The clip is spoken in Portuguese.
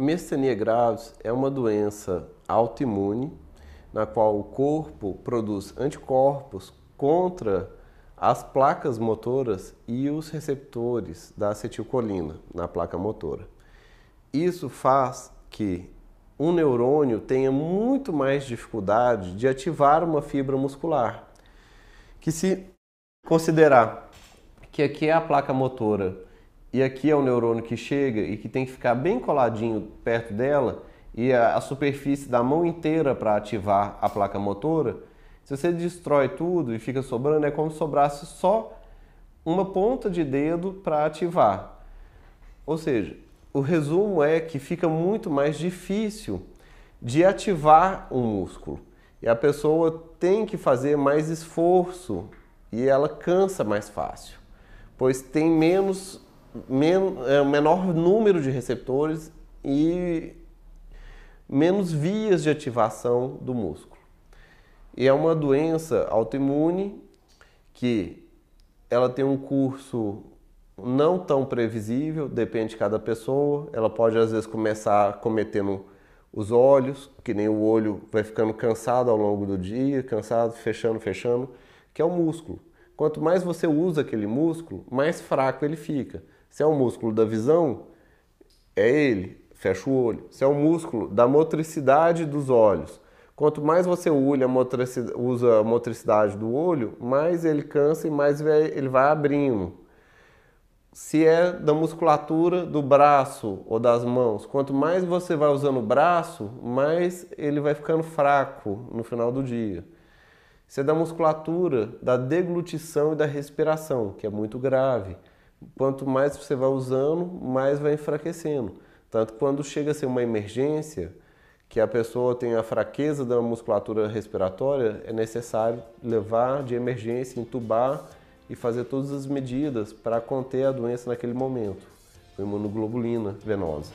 A miastenia graves é uma doença autoimune na qual o corpo produz anticorpos contra as placas motoras e os receptores da acetilcolina na placa motora. Isso faz que um neurônio tenha muito mais dificuldade de ativar uma fibra muscular. Que se considerar que aqui é a placa motora e aqui é o neurônio que chega e que tem que ficar bem coladinho perto dela e a, a superfície da mão inteira para ativar a placa motora, se você destrói tudo e fica sobrando, é como se sobrasse só uma ponta de dedo para ativar. Ou seja, o resumo é que fica muito mais difícil de ativar um músculo. E a pessoa tem que fazer mais esforço e ela cansa mais fácil, pois tem menos men é, menor número de receptores e menos vias de ativação do músculo. E é uma doença autoimune que ela tem um curso não tão previsível, depende de cada pessoa. Ela pode às vezes começar cometendo os olhos, que nem o olho vai ficando cansado ao longo do dia, cansado, fechando, fechando, que é o músculo. Quanto mais você usa aquele músculo, mais fraco ele fica. Se é o músculo da visão, é ele, fecha o olho. Se é o músculo da motricidade dos olhos, quanto mais você usa a motricidade do olho, mais ele cansa e mais ele vai abrindo. Se é da musculatura do braço ou das mãos, quanto mais você vai usando o braço, mais ele vai ficando fraco no final do dia. Se é da musculatura da deglutição e da respiração, que é muito grave quanto mais você vai usando, mais vai enfraquecendo. Tanto quando chega a ser uma emergência, que a pessoa tem a fraqueza da musculatura respiratória, é necessário levar de emergência, entubar e fazer todas as medidas para conter a doença naquele momento, com imunoglobulina venosa.